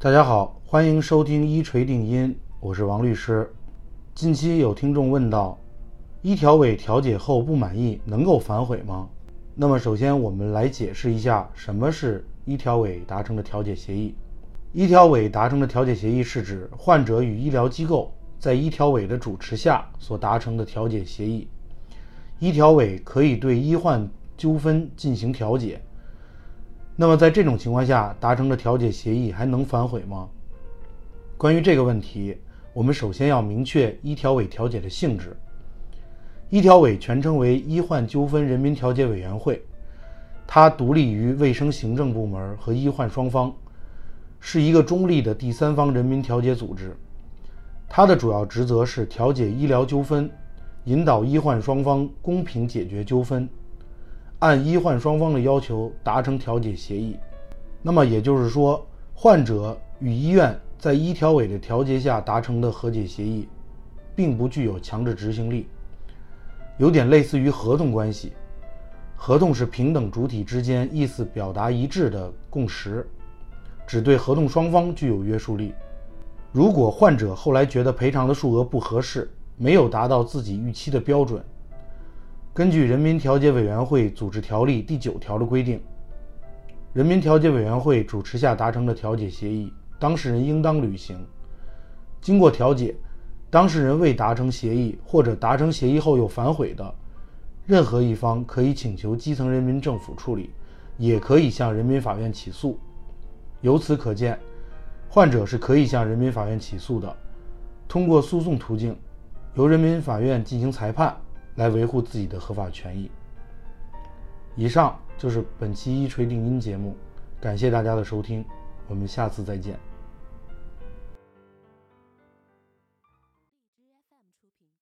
大家好，欢迎收听一锤定音，我是王律师。近期有听众问到，一调委调解后不满意，能够反悔吗？那么首先我们来解释一下什么是一调委达成的调解协议。一调委达成的调解协议是指患者与医疗机构在一调委的主持下所达成的调解协议。一调委可以对医患纠纷进行调解。那么在这种情况下达成的调解协议还能反悔吗？关于这个问题，我们首先要明确医调委调解的性质。医调委全称为医患纠纷人民调解委员会，它独立于卫生行政部门和医患双方，是一个中立的第三方人民调解组织。它的主要职责是调解医疗纠纷，引导医患双方公平解决纠纷。按医患双方的要求达成调解协议，那么也就是说，患者与医院在医调委的调节下达成的和解协议，并不具有强制执行力，有点类似于合同关系。合同是平等主体之间意思表达一致的共识，只对合同双方具有约束力。如果患者后来觉得赔偿的数额不合适，没有达到自己预期的标准。根据《人民调解委员会组织条例》第九条的规定，人民调解委员会主持下达成的调解协议，当事人应当履行。经过调解，当事人未达成协议或者达成协议后又反悔的，任何一方可以请求基层人民政府处理，也可以向人民法院起诉。由此可见，患者是可以向人民法院起诉的，通过诉讼途径，由人民法院进行裁判。来维护自己的合法权益。以上就是本期一锤定音节目，感谢大家的收听，我们下次再见。